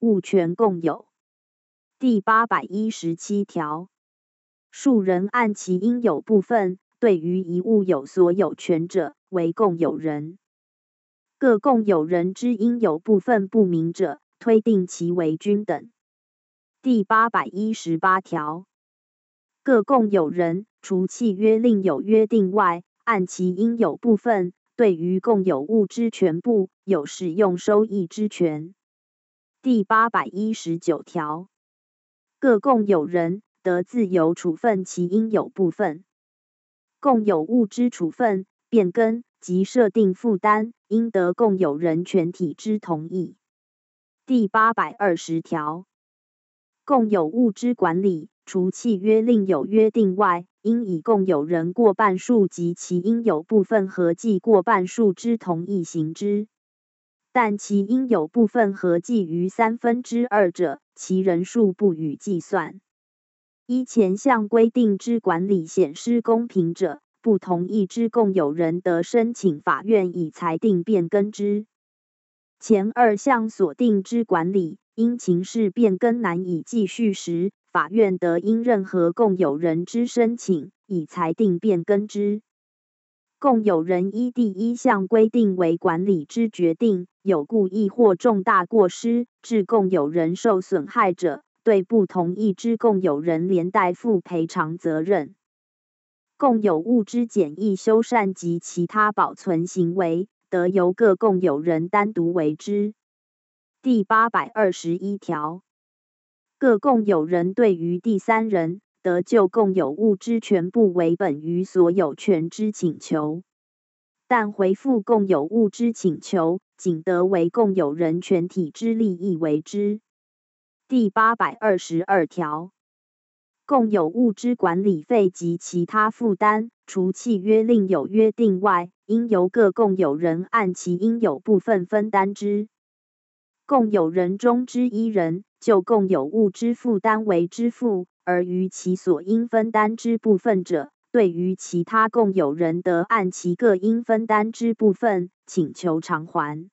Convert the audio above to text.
物权共有。第八百一十七条，数人按其应有部分，对于一物有所有权者，为共有人。各共有人之应有部分不明者，推定其为均等。第八百一十八条，各共有人除契约另有约定外，按其应有部分，对于共有物之全部有使用收益之权。第八百一十九条，各共有人得自由处分其应有部分。共有物之处分、变更及设定负担，应得共有人全体之同意。第八百二十条。共有物之管理，除契约另有约定外，应以共有人过半数及其应有部分合计过半数之同意行之。但其应有部分合计于三分之二者，其人数不予计算。依前项规定之管理显失公平者，不同意之共有人得申请法院以裁定变更之。前二项所定之管理。因情势变更难以继续时，法院得因任何共有人之申请，以裁定变更之。共有人依第一项规定为管理之决定，有故意或重大过失致共有人受损害者，对不同意之共有人连带负赔偿责任。共有物之简易修缮及其他保存行为，得由各共有人单独为之。第八百二十一条，各共有人对于第三人得就共有物之全部为本于所有权之请求，但回复共有物之请求，仅得为共有人全体之利益为之。第八百二十二条，共有物之管理费及其他负担，除契约另有约定外，应由各共有人按其应有部分分担之。共有人中之一人就共有物之负担为支付，而于其所应分担之部分者，对于其他共有人的按其各应分担之部分请求偿还。